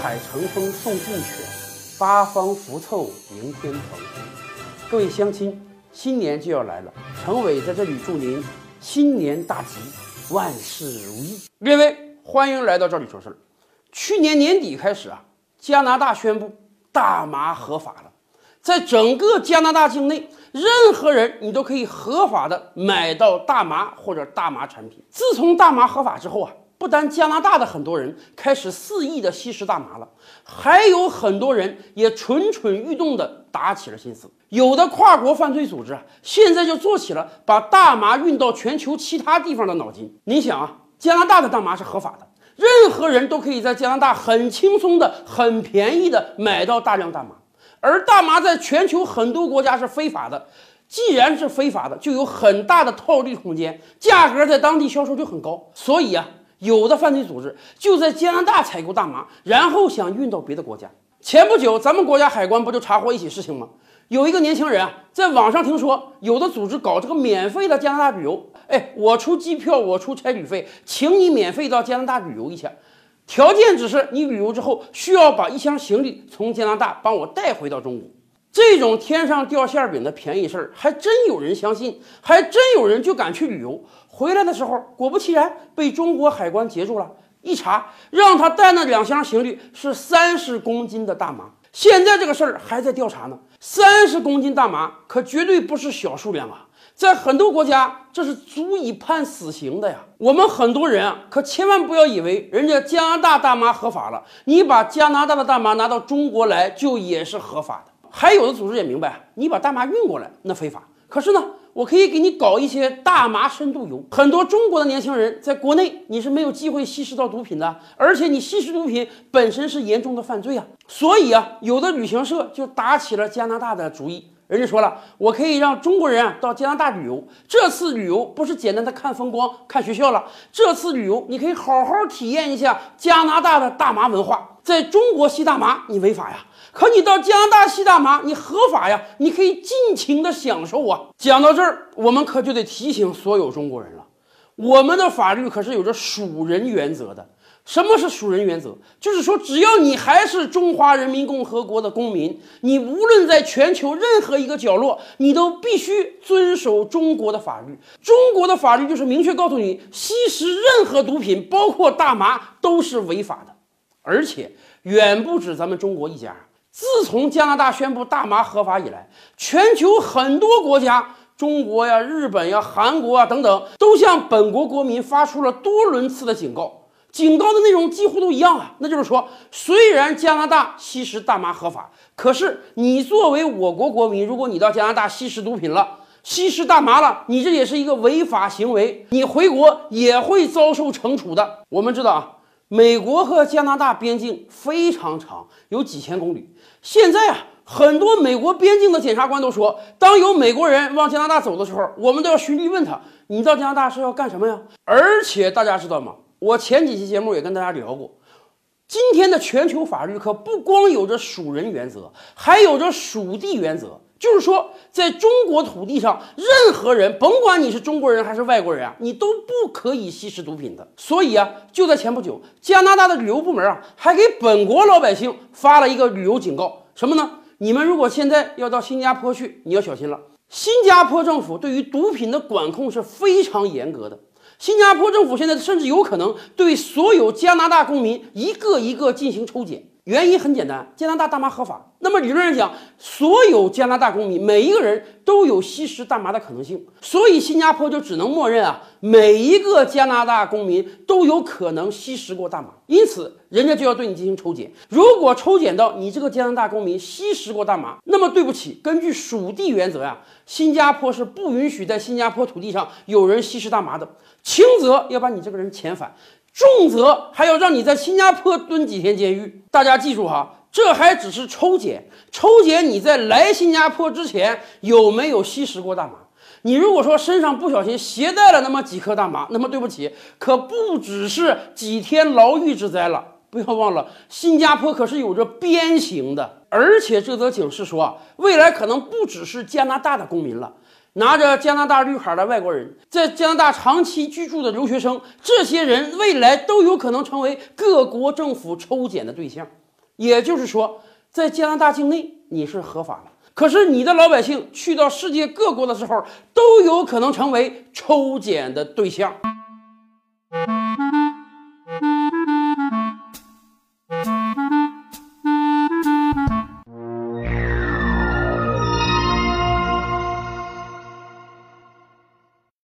海乘风送顾全，八方福凑迎天蓬。各位乡亲，新年就要来了，陈伟在这里祝您新年大吉，万事如意。列位，欢迎来到这里说事儿。去年年底开始啊，加拿大宣布大麻合法了，在整个加拿大境内，任何人你都可以合法的买到大麻或者大麻产品。自从大麻合法之后啊。不单加拿大的很多人开始肆意的吸食大麻了，还有很多人也蠢蠢欲动的打起了心思。有的跨国犯罪组织啊，现在就做起了把大麻运到全球其他地方的脑筋。你想啊，加拿大的大麻是合法的，任何人都可以在加拿大很轻松的、很便宜的买到大量大麻，而大麻在全球很多国家是非法的。既然是非法的，就有很大的套利空间，价格在当地销售就很高。所以啊。有的犯罪组织就在加拿大采购大麻，然后想运到别的国家。前不久，咱们国家海关不就查获一起事情吗？有一个年轻人啊，在网上听说有的组织搞这个免费的加拿大旅游，哎，我出机票，我出差旅费，请你免费到加拿大旅游一下，条件只是你旅游之后需要把一箱行李从加拿大帮我带回到中国。这种天上掉馅饼的便宜事儿，还真有人相信，还真有人就敢去旅游。回来的时候，果不其然被中国海关截住了。一查，让他带那两箱行李是三十公斤的大麻。现在这个事儿还在调查呢。三十公斤大麻可绝对不是小数量啊，在很多国家这是足以判死刑的呀。我们很多人啊，可千万不要以为人家加拿大大麻合法了，你把加拿大的大麻拿到中国来就也是合法的。还有的组织也明白，你把大麻运过来那非法。可是呢，我可以给你搞一些大麻深度游。很多中国的年轻人在国内你是没有机会吸食到毒品的，而且你吸食毒品本身是严重的犯罪啊。所以啊，有的旅行社就打起了加拿大的主意。人家说了，我可以让中国人啊到加拿大旅游。这次旅游不是简单的看风光、看学校了，这次旅游你可以好好体验一下加拿大的大麻文化。在中国吸大麻你违法呀。可你到加拿大吸大麻，你合法呀，你可以尽情的享受啊。讲到这儿，我们可就得提醒所有中国人了，我们的法律可是有着属人原则的。什么是属人原则？就是说，只要你还是中华人民共和国的公民，你无论在全球任何一个角落，你都必须遵守中国的法律。中国的法律就是明确告诉你，吸食任何毒品，包括大麻，都是违法的。而且远不止咱们中国一家。自从加拿大宣布大麻合法以来，全球很多国家，中国呀、日本呀、韩国啊等等，都向本国国民发出了多轮次的警告。警告的内容几乎都一样啊，那就是说，虽然加拿大吸食大麻合法，可是你作为我国国民，如果你到加拿大吸食毒品了、吸食大麻了，你这也是一个违法行为，你回国也会遭受惩处的。我们知道啊。美国和加拿大边境非常长，有几千公里。现在啊，很多美国边境的检察官都说，当有美国人往加拿大走的时候，我们都要循例问他：“你到加拿大是要干什么呀？”而且大家知道吗？我前几期节目也跟大家聊过，今天的全球法律可不光有着属人原则，还有着属地原则。就是说，在中国土地上，任何人，甭管你是中国人还是外国人啊，你都不可以吸食毒品的。所以啊，就在前不久，加拿大的旅游部门啊，还给本国老百姓发了一个旅游警告，什么呢？你们如果现在要到新加坡去，你要小心了。新加坡政府对于毒品的管控是非常严格的。新加坡政府现在甚至有可能对所有加拿大公民一个一个进行抽检。原因很简单，加拿大大麻合法。那么理论上讲，所有加拿大公民每一个人都有吸食大麻的可能性，所以新加坡就只能默认啊，每一个加拿大公民都有可能吸食过大麻，因此人家就要对你进行抽检。如果抽检到你这个加拿大公民吸食过大麻，那么对不起，根据属地原则呀，新加坡是不允许在新加坡土地上有人吸食大麻的，轻则要把你这个人遣返。重则还要让你在新加坡蹲几天监狱。大家记住哈，这还只是抽检，抽检你在来新加坡之前有没有吸食过大麻。你如果说身上不小心携带了那么几颗大麻，那么对不起，可不只是几天牢狱之灾了。不要忘了，新加坡可是有着鞭刑的。而且这则警示说，未来可能不只是加拿大的公民了。拿着加拿大绿卡的外国人，在加拿大长期居住的留学生，这些人未来都有可能成为各国政府抽检的对象。也就是说，在加拿大境内你是合法的，可是你的老百姓去到世界各国的时候，都有可能成为抽检的对象。